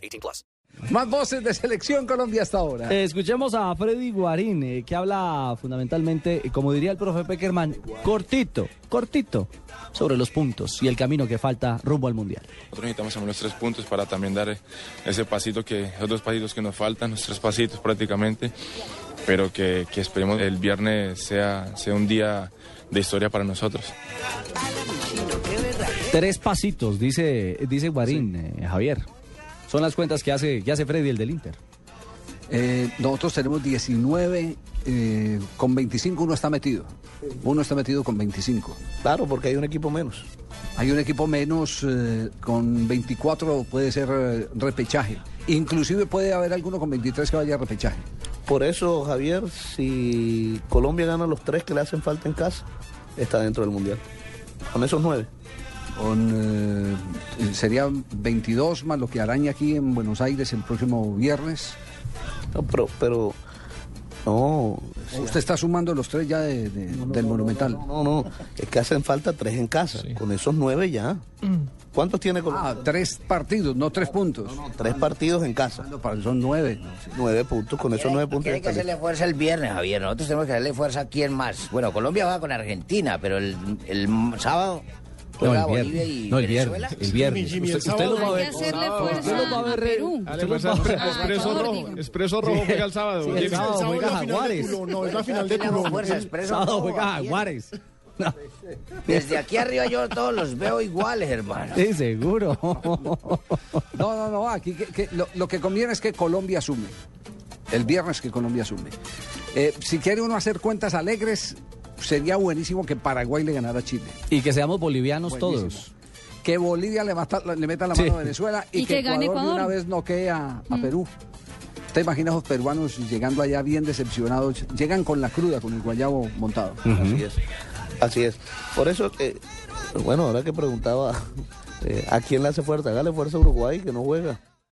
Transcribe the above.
18 plus. Más voces de Selección Colombia hasta ahora. Eh, escuchemos a Freddy Guarín, eh, que habla fundamentalmente, eh, como diría el profe Peckerman, cortito, cortito, sobre los puntos y el camino que falta rumbo al Mundial. Nosotros necesitamos también los tres puntos para también dar ese pasito que, esos dos pasitos que nos faltan, los tres pasitos prácticamente, pero que, que esperemos el viernes sea, sea un día de historia para nosotros. Tres pasitos, dice, dice Guarín, eh, Javier. Son las cuentas que hace, que hace Freddy, el del Inter. Eh, nosotros tenemos 19, eh, con 25 uno está metido. Uno está metido con 25. Claro, porque hay un equipo menos. Hay un equipo menos, eh, con 24 puede ser repechaje. Inclusive puede haber alguno con 23 que vaya a repechaje. Por eso, Javier, si Colombia gana los tres que le hacen falta en casa, está dentro del Mundial. Con esos nueve. Con, eh, serían 22 más lo que araña aquí en Buenos Aires el próximo viernes. No, pero, pero no. Usted está sumando los tres ya de- de- del Monumental. No, no, no. Es que hacen falta tres en casa. Con esos nueve ya. ¿Cuántos tiene Colombia? Ah, tres partidos, no tres puntos. Tres partidos en casa. Son nueve. Nueve puntos. Con esos nueve puntos. Tiene que hacerle fuerza el viernes, Javier. Nosotros tenemos que hacerle fuerza a quién más. Bueno, Colombia va con Argentina, pero el, el sábado No, juega el Bolivia viernes. y No, el Venezuela. viernes. El viernes. Usted, usted lo va a ver. hacerle Usted fuerza lo va a Perú. usted lo va a ver- Expreso Rojo, Expreso Rojo juega el sábado. Sí, el sábado juega es la final de Jaguares. No, es la final de culo. fuerza, expreso Sábado todo, juega. Jaguares. No, Desde aquí arriba yo todos los veo iguales, hermano. sí, seguro. No, no, no, aquí que- que lo, lo que conviene es que Colombia asume. El viernes que Colombia asume. Eh, si quiere uno hacer cuentas alegres, sería buenísimo que Paraguay le ganara a Chile. Y que seamos bolivianos Buenísimo. todos. Que Bolivia le, mata- le meta la Sí. mano a Venezuela y, Y que gane Ecuador, de una vez noquee a, a Perú. ¿Te imaginas los peruanos llegando allá bien decepcionados? Llegan con la cruda, con el guayabo montado. Así es. Así es. Por eso, eh, bueno, ahora que preguntaba eh, a quién le hace fuerza, hágale fuerza a Uruguay que no juega.